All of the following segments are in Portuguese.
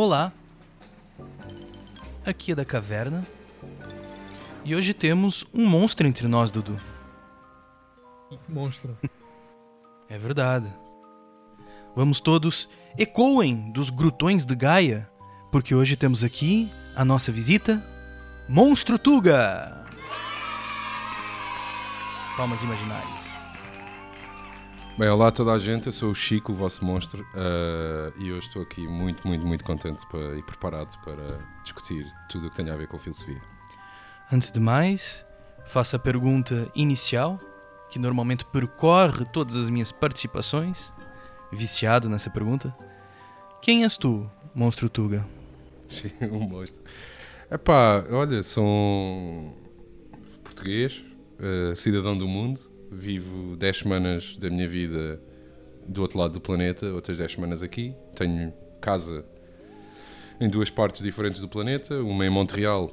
Olá, aqui é da caverna e hoje temos um monstro entre nós, Dudu. Monstro. É verdade. Vamos todos ecoem dos grutões de Gaia, porque hoje temos aqui a nossa visita, Monstro Tuga. Palmas imaginárias. Bem, olá a toda a gente, eu sou o Chico, o vosso monstro, eh, e hoje estou aqui muito, muito, muito contente para- e preparado para discutir tudo o que tem a ver com filosofia. Antes de mais, faço a pergunta inicial, que normalmente percorre todas as minhas participações, viciado nessa pergunta. Quem és tu, Monstro Tuga? um monstro. Epá, olha, sou um português, eh, cidadão do mundo, vivo 10 semanas da minha vida do outro lado do planeta, outras 10 semanas aqui. Tenho casa em duas partes diferentes do planeta, uma em Montreal,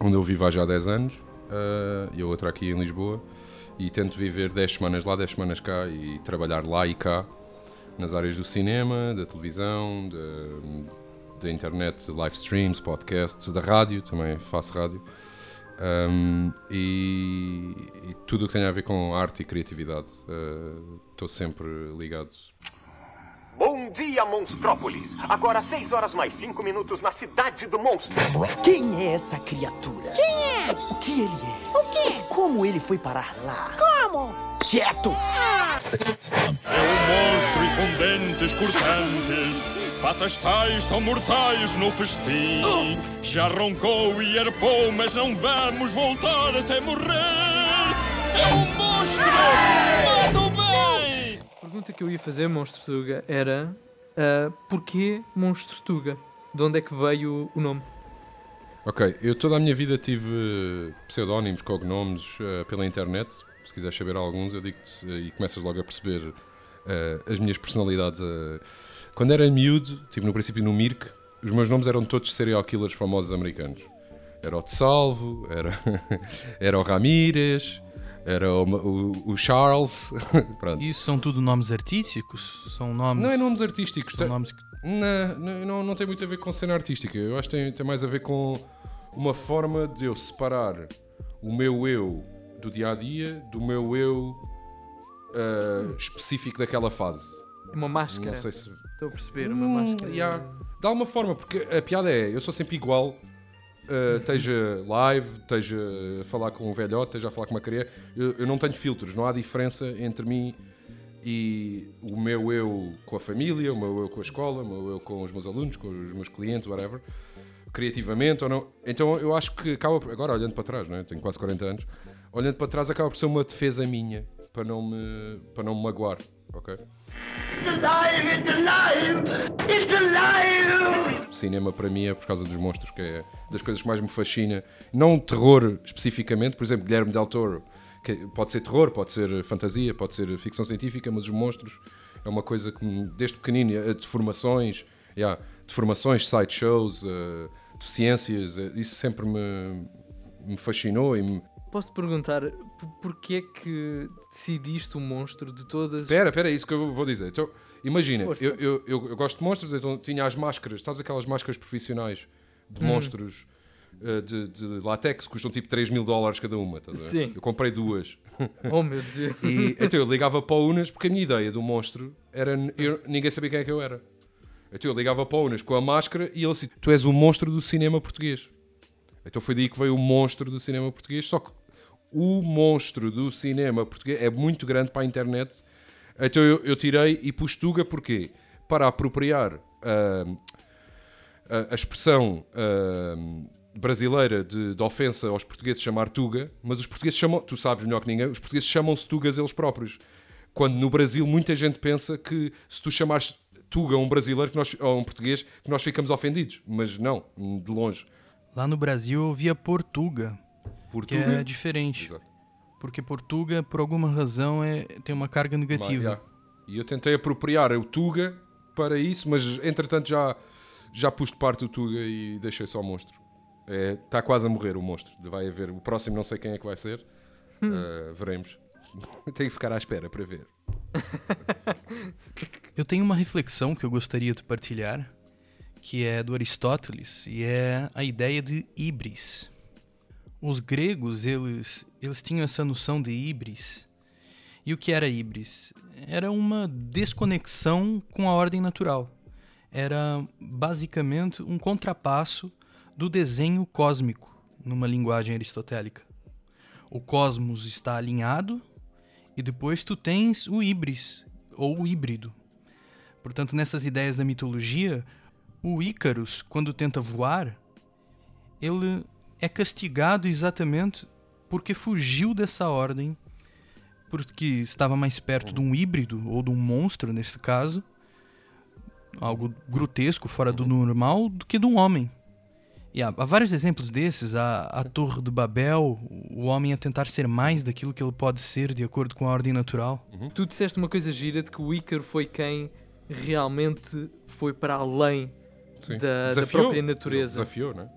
onde eu vivo há já 10 anos, eh, e a outra aqui em Lisboa. E tento viver 10 semanas lá, 10 semanas cá e trabalhar lá e cá, nas áreas do cinema, da televisão, da, da internet, live streams, podcasts, da rádio, também faço rádio. Um, e, e tudo o que tem a ver com arte e criatividade. uh, Estou sempre ligado. Bom dia, Monstrópolis! Agora 6 horas mais 5 minutos na cidade do monstro. Quem é essa criatura? Quem é? O que ele é? O quê? Como ele foi parar lá? Como? Quieto! É um monstro e com dentes cortantes, patas tais tão mortais no festim. Já roncou e arpou, mas não vamos voltar até morrer. É um monstro! Mata o bem! A pergunta que eu ia fazer, Monstro Tuga, era ah, porquê Monstro Tuga? De onde é que veio o nome? Ok, eu toda a minha vida tive pseudónimos, cognomes uh, pela internet. Se quiseres saber alguns, eu digo-te uh, e começas logo a perceber uh, as minhas personalidades. uh. Quando era miúdo, tipo no princípio no Mirk, os meus nomes eram todos serial killers famosos americanos. Era o De Salvo, era, era o Ramírez, era o, o- o Charles. Pronto. Isso são tudo nomes artísticos? São nomes. Não é nomes artísticos. São tem- nomes que. não, não, não, tem muito a ver com cena artística. Eu acho que tem, tem mais a ver com uma forma de eu separar o meu eu do dia a dia do meu eu ah, específico daquela fase. É uma máscara. Não sei se. Estou a perceber, uma Hum, máscara. yeah. De alguma forma, porque a piada é: eu sou sempre igual. ah, esteja live, esteja a falar com um velhote, esteja a falar com uma criança, eu, eu não tenho filtros, não há diferença entre mim e o meu eu com a família, o meu eu com a escola, o meu eu com os meus alunos, com os meus clientes, whatever, criativamente ou não. Então eu acho que acaba, por- agora olhando para trás, não é? tenho quase 40 anos, olhando para trás acaba por ser uma defesa minha para não me, para não me magoar, ok? cinema para mim é por causa dos monstros, que é das coisas que mais me fascina. Não terror especificamente, por exemplo, Guilherme Del Toro, que pode ser terror, pode ser fantasia, pode ser ficção científica, mas os monstros é uma coisa que desde pequenino, eh, deformações, yeah, deformações, sideshows, uh, deficiências, eh, isso sempre me, me fascinou e me, Posso perguntar por- porquê é que decidiste o monstro de todas. Espera, espera, é isso que eu vou dizer. Então, imagina, eu, eu, eu, eu gosto de monstros, então tinha as máscaras, sabes aquelas máscaras profissionais de monstros eh, de, de látex que custam tipo 3 mil dólares cada uma, estás a ver? Sim. Eu comprei duas. Oh meu Deus. E então eu ligava para o Unas porque a minha ideia do monstro era. ninguém sabia quem é que eu era. Então eu ligava para o Unas com a máscara e ele assim: Tu és o monstro do cinema português. Então foi daí que veio o monstro do cinema português. Só que o monstro do cinema português é muito grande para a internet. Então eu, eu tirei e pus Tuga porquê? Para apropriar ah, a, a expressão ah, brasileira de, de ofensa aos portugueses chamar Tuga, mas os portugueses chamam, tu sabes melhor que ninguém, os portugueses chamam-se Tugas eles próprios. Quando no Brasil muita gente pensa que se tu chamares Tuga a um brasileiro que nós, ou um português, que nós ficamos ofendidos. Mas não, de longe. Lá no Brasil eu via Portuga, que Portuga. é diferente. Exato. Porque Portuga, por alguma razão, é, tem uma carga negativa. Yeah. E eu tentei apropriar o Tuga para isso, mas entretanto já, já pus de parte o Tuga e deixei só o monstro. Está quase a morrer o monstro. Vai haver. O próximo não sei quem é que vai ser. Uh, veremos. Tenho que ficar à espera para ver. Eu tenho uma reflexão que eu gostaria de partilhar, que é do Aristóteles e é a ideia de híbris. Os gregos, eles, eles tinham essa noção de híbris. E o que era híbris? Era uma desconexão com a ordem natural. Era basicamente um contrapasso do desenho cósmico, numa linguagem aristotélica. O cosmos está alinhado e depois tu tens o híbris, ou o híbrido. Portanto, nessas ideias da mitologia, o Ícaros, quando tenta voar, ele é castigado exatamente porque fugiu dessa ordem, porque estava mais perto de um híbrido ou de um monstro, nesse caso, algo grotesco, fora do normal, do que de um homem. E há, há vários exemplos desses. A, a Torre de Babel, o homem a tentar ser mais daquilo que ele pode ser de acordo com a ordem natural. Tu disseste uma coisa gira de que o Ícaro foi quem realmente foi para além Sim. da, da própria Ele natureza. Desafiou, né?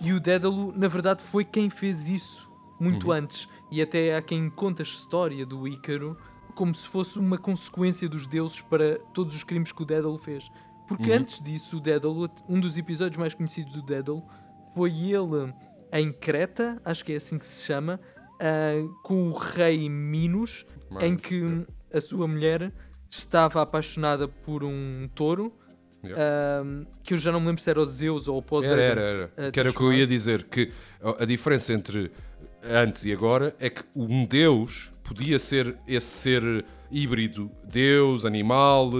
E o Dédalo, na verdade, foi quem fez isso muito Uhum. antes. E até há quem conta a história do Ícaro como se fosse uma consequência dos deuses para todos os crimes que o Dédalo fez. Porque Uhum. antes disso, o Dédalo, um dos episódios mais conhecidos do Dédalo, foi ele em Creta, acho que é assim que se chama, ah, com o rei Minos, em Mas, que a sua mulher estava apaixonada por um touro, Yeah. ah, que eu já não me lembro se era o Zeus ou o Poseidon. Era, era, era. a Que era o que eu ia dizer, que a a diferença entre antes e agora é que um Deus podia ser esse ser híbrido, Deus, animal,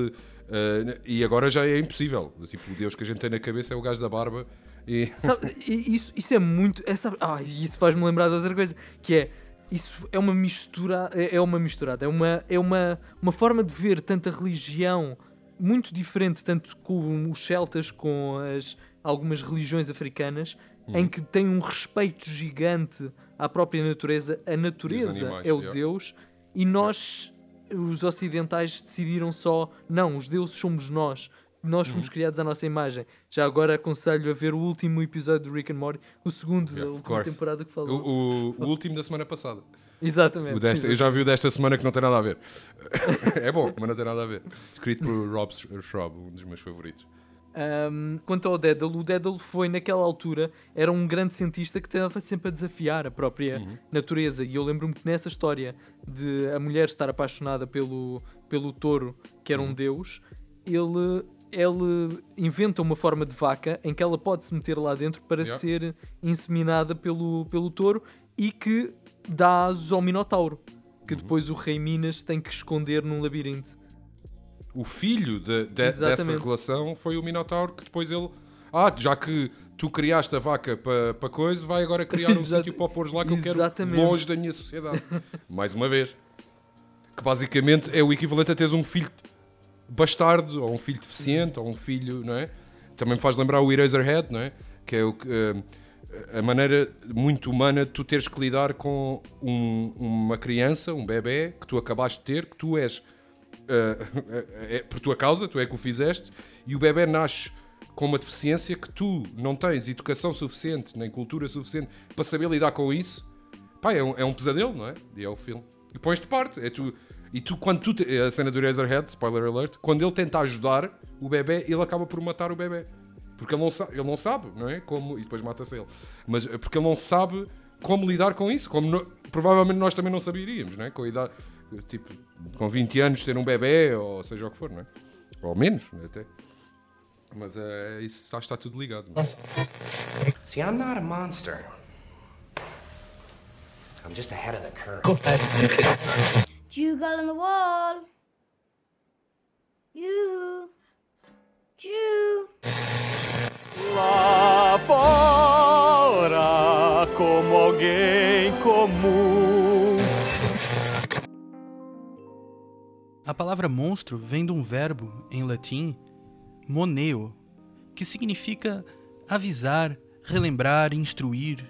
eh, e agora já é impossível. Tipo, o Deus que a gente tem na cabeça é o gajo da barba e... Sabe, isso, isso é muito. É, sabe, ah, isso faz-me lembrar de outra coisa, que é. Isso é uma mistura. É é uma misturada. É uma, é uma, uma forma de ver tanta religião muito diferente, tanto com os celtas, com as, algumas religiões africanas, em que tem um respeito gigante à própria natureza. A natureza animais, é o yeah. Deus e nós, os ocidentais, decidiram só: não, os deuses somos nós. Nós Uhum. fomos criados à nossa imagem. Já agora aconselho a ver o último episódio do Rick and Morty, o segundo Yeah, da última course. temporada que O, falou. o- o último da semana passada. Exatamente. O desta- eu já vi o desta semana que não tem nada a ver. é bom, mas não tem nada a ver. Escrito por Rob Schraub, um dos meus favoritos. Um, quanto ao Dédalo, o Dédalo foi naquela altura, era um grande cientista que estava sempre a desafiar a própria Uhum. natureza. E eu lembro-me que nessa história de a mulher estar apaixonada pelo, pelo touro, que Uhum. era um deus, ele, ele inventa uma forma de vaca em que ela pode se meter lá dentro para Yeah. ser inseminada pelo, pelo touro e que dá asos ao Minotauro. Que Uhum. depois o rei Minas tem que esconder num labirinto. o filho de- de- dessa Exatamente. relação foi o Minotauro que depois ele. Ah, já que tu criaste a vaca para pa coisa, vai agora criar um sítio para pôres lá que eu quero Exatamente. longe da minha sociedade. Mais uma vez. Que basicamente é o equivalente a teres um filho bastardo, ou um filho deficiente, ou um filho, não é? Também me faz lembrar o Eraserhead, não é? Que é o que. eh, a maneira muito humana de tu teres que lidar com um- uma criança, um bebê, que tu acabaste de ter, que tu és uh, é por tua causa, tu é que o fizeste, e o bebê nasce com uma deficiência que tu não tens educação suficiente, nem cultura suficiente para saber lidar com isso, pá, é um, é um pesadelo, não é? E é o filme. E pões de parte. É tu, e tu, quando tu. te- a cena do Razorhead, spoiler alert, quando ele tenta ajudar o bebê, ele acaba por matar o bebê. Porque ele não, sa ele não sabe, não é? Como, e depois mata-se ele. Mas é porque ele não sabe como lidar com isso. Como no- provavelmente nós também não saberíamos, não é? Com a idade, tipo, com 20 anos ter um bebê, ou seja o que for, não é? Ou menos, até. Mas é, isso acho que está tudo ligado. não é? See, I'm not a monster. I'm just ahead of the curve. Jew girl on the wall. You. Jew. A palavra monstro vem de um verbo em latim, moneo, que significa avisar, relembrar, instruir.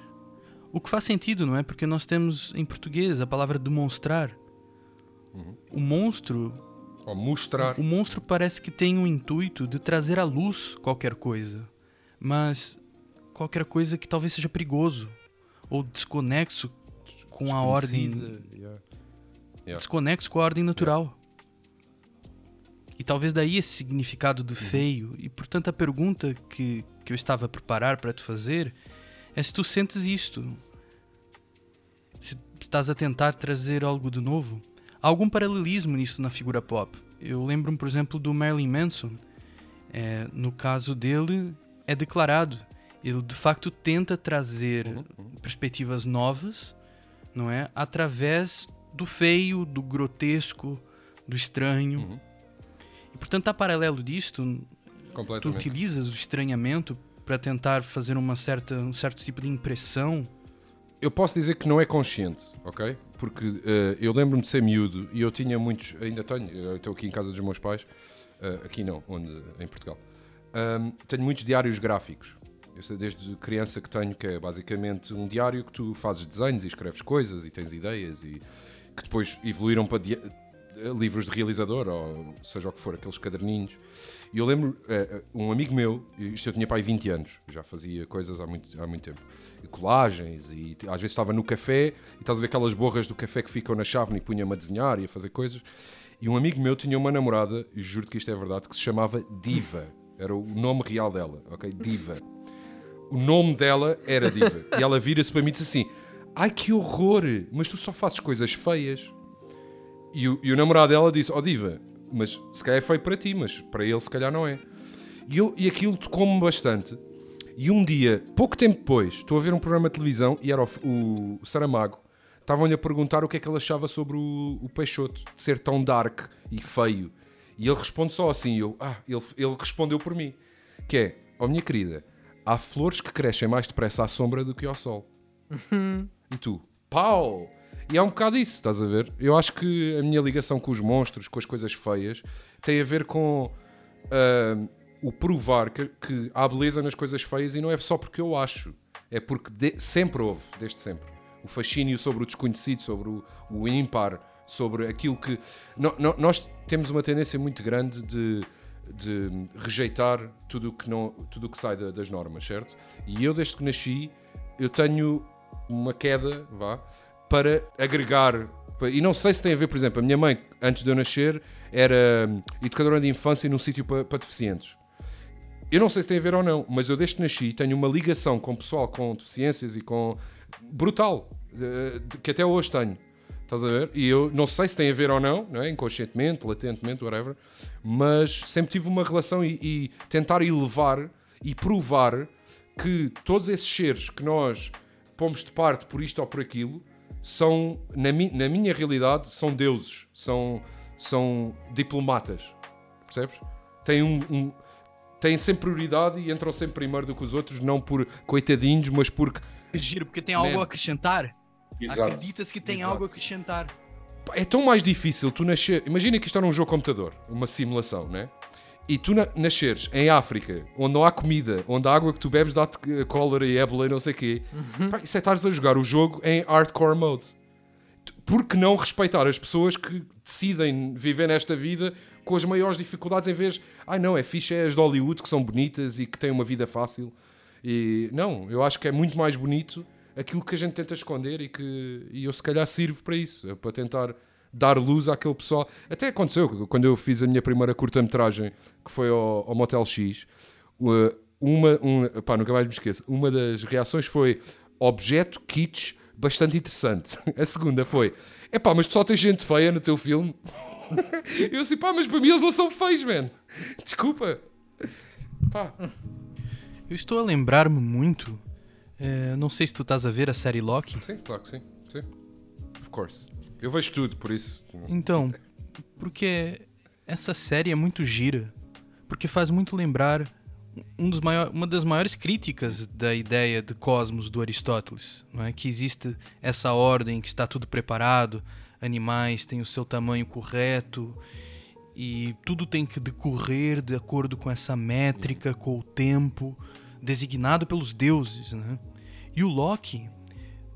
O que faz sentido, não é? Porque nós temos em português a palavra demonstrar. O monstro, Ou mostrar. o monstro parece que tem o intuito de trazer à luz qualquer coisa, mas qualquer coisa que talvez seja perigoso ou desconexo com a ordem Desconhecida, yeah. Yeah. desconexo com a ordem natural. E talvez daí esse significado de feio. E portanto a pergunta que, que eu estava a preparar para te fazer é se tu sentes isto. Se estás a tentar trazer algo de novo. Há algum paralelismo nisso na figura pop. Eu lembro-me, por exemplo, do Marilyn Manson. É, no caso dele, é declarado. Ele de facto tenta trazer perspectivas novas, não é? Através do feio, do grotesco, do estranho. E portanto, a paralelo disto, tu utilizas o estranhamento para tentar fazer uma certa, um certo tipo de impressão. Eu posso dizer que não é consciente, ok? Porque eh, eu lembro-me de ser miúdo e eu tinha muitos, ainda tenho, estou aqui em casa dos meus pais, eh, aqui não, onde, em Portugal. Ahm, tenho muitos diários gráficos. Eu sei desde criança que tenho, que é basicamente um diário que tu fazes desenhos e escreves coisas e tens ideias e que depois evoluíram para eh, livros de realizador ou seja o que for, aqueles caderninhos. E eu lembro, eh, um amigo meu, isto eu tinha pai 20 anos, já fazia coisas há muito, há muito tempo, e colagens, e às vezes estava no café e estás a ver aquelas borras do café que ficam na chávena e punha-me a desenhar e a fazer coisas. E um amigo meu tinha uma namorada, e juro que isto é verdade, que se chamava Diva. Era o nome real dela, ok? Diva. O nome dela era Diva. E ela vira-se para mim e diz assim: Ai que horror, mas tu só fazes coisas feias. E o, e o namorado dela disse: Ó Diva, mas se calhar é feio para ti, mas para ele se calhar não é. E, eu, e aquilo tocou-me bastante. E um dia, pouco tempo depois, estou a ver um programa de televisão e era o, o Saramago. Estavam-lhe a perguntar o que é que ele achava sobre o, o Peixoto, de ser tão dark e feio. E ele responde só assim, eu, ah, ele, ele respondeu por mim, que é, ó minha querida, há flores que crescem mais depressa à sombra do que ao sol. E tu, pau! E é um bocado isso, estás a ver? Eu acho que a minha ligação com os monstros, com as coisas feias, tem a ver com ah, o provar que, que há beleza nas coisas feias e não é só porque eu acho, é porque de- sempre houve, desde sempre. O fascínio sobre o desconhecido, sobre o, o ímpar, sobre aquilo que. No- no- nós temos uma tendência muito grande de, de rejeitar tudo o que, não, tudo o que sai da- das normas, certo? E eu, desde que nasci, eu tenho uma queda, vá, para agregar. E não sei se tem a ver, por exemplo, a minha mãe, antes de eu nascer, era hum, educadora de infância num sítio para, para deficientes. Eu não sei se tem a ver ou não, mas eu desde que nasci tenho uma ligação com pessoal com deficiências e com. brutal, que até hoje tenho. Estás a ver? E eu não sei se tem a ver ou não, não é? inconscientemente, latentemente, whatever, mas sempre tive uma relação e, e tentar elevar e provar que todos esses seres que nós pomos de parte por isto ou por aquilo são, na, mi- na minha realidade, são deuses, são, são diplomatas, percebes? Têm, um, um- têm sempre prioridade e entram sempre primeiro do que os outros, não por coitadinhos, mas porque Giro, porque tem Man. algo a acrescentar. Exato. Acredita-se que tem Exato. algo a acrescentar. É tão mais difícil tu nascer. Imagina que isto era um jogo computador, uma simulação, né? E tu na- nasceres em África, onde não há comida, onde a água que tu bebes dá-te cólera e ébola e não sei o quê, pá, isso é estares a jogar o jogo em hardcore mode. Por que não respeitar as pessoas que decidem viver nesta vida com as maiores dificuldades em vez. Ai não, é fixe, é as de Hollywood que são bonitas e que têm uma vida fácil. E não, eu acho que é muito mais bonito aquilo que a gente tenta esconder e que e eu se calhar sirvo para isso, é para tentar dar luz àquele pessoal. Até aconteceu quando eu fiz a minha primeira curta-metragem, que foi ao, ao Motel X, uh, uma, um, pá, nunca mais me esqueço, uma das reações foi objeto kitsch bastante interessante. A segunda foi, é pá, mas só tens gente feia no teu filme? eu assim, pá, mas para mim eles não são feios, man. Desculpa. Pá. Eu estou a lembrar-me muito. Eh, não sei se tu estás a ver a série Loki. Sim, claro que sim. sim. Of course. Eu vejo tudo, por isso. Então, porque essa série é muito gira. Porque faz muito lembrar um dos maior, uma das maiores críticas da ideia de cosmos do Aristóteles. Não é? Que existe essa ordem que está tudo preparado, animais têm o seu tamanho correto e tudo tem que decorrer de acordo com essa métrica, com o tempo designado pelos deuses. Né? E o Loki,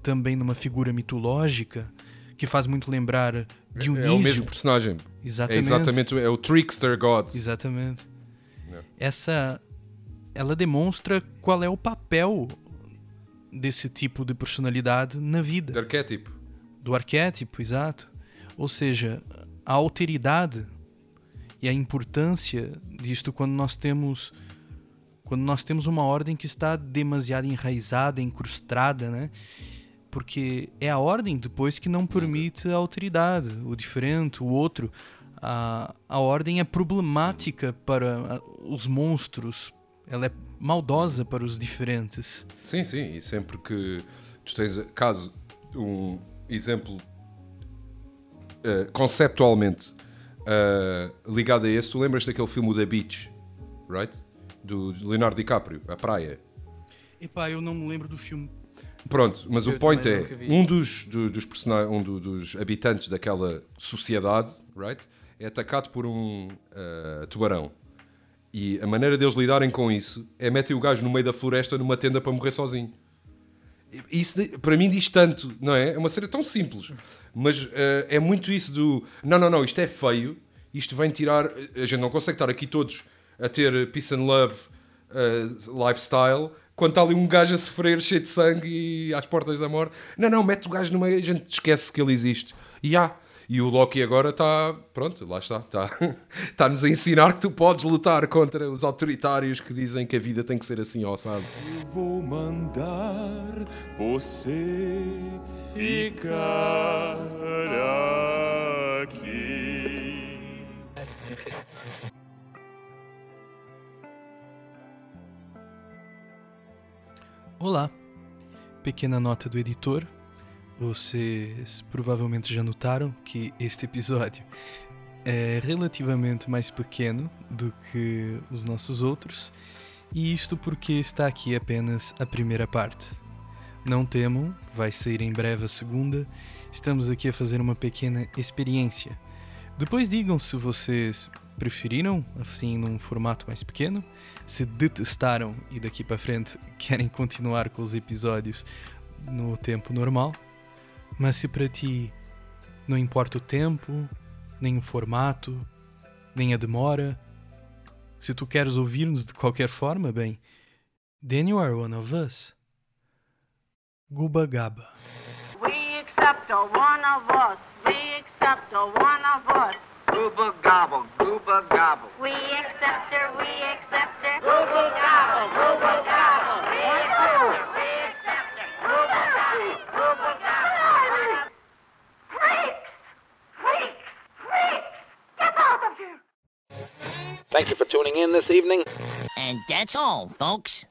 também numa figura mitológica, que faz muito lembrar Dionísio. É o mesmo personagem. Exatamente. É exatamente, é o Trickster God. Exatamente. É. Essa ela demonstra qual é o papel desse tipo de personalidade na vida. De arquétipo. Do arquétipo, exato. Ou seja, a alteridade e a importância disto quando nós temos quando nós temos uma ordem que está demasiado enraizada, incrustada, né? Porque é a ordem depois que não permite a alteridade, o diferente, o outro. A, a ordem é problemática para os monstros, ela é maldosa para os diferentes. Sim, sim, e sempre que tu tens, caso um exemplo eh, conceptualmente eh, ligado a esse, tu lembras daquele filme The Beach, right? Do Leonardo DiCaprio, A Praia. Epá, eu não me lembro do filme. Pronto, mas Eu o point é, um dos, do- dos, persona- um do- dos habitantes daquela sociedade, right? É atacado por um eh, tubarão. E a maneira deles lidarem com isso é metem o gajo no meio da floresta numa tenda para morrer sozinho. Isso para mim diz tanto, não é? É uma cena tão simples, mas eh, é muito isso do não, não, não, isto é feio, isto vem tirar. A gente não consegue estar aqui todos a ter peace and love eh, lifestyle quando está ali um gajo a sofrer cheio de sangue e às portas da morte. Não, não, mete o gajo no meio, a gente esquece que ele existe. E há. E o Loki agora está, pronto, lá está, está, está-nos a ensinar que tu podes lutar contra os autoritários que dizem que a vida tem que ser assim, ó, sabe? Eu vou mandar você ficar Olá, pequena nota do editor. Vocês provavelmente já notaram que este episódio é relativamente mais pequeno do que os nossos outros, e isto porque está aqui apenas a primeira parte. Não temam, vai sair em breve a segunda. Estamos aqui a fazer uma pequena experiência. Depois digam se vocês preferiram assim num formato mais pequeno, se detestaram e daqui para frente querem continuar com os episódios no tempo normal. Mas se para ti não importa o tempo, nem o formato, nem a demora, se tu queres ouvir-nos de qualquer forma, bem, then you are one of us. Guba Gaba. We accept a one of us. We accept a one of us. Gooba gobble, gooba gobble. We accept her, we accept her. Google gobble, Google gobble. We accept her, we accept her. Google gobble, Google gobble. Freaks! Freaks! Freaks! Get out of here! Thank you for tuning in this evening. And that's all, folks.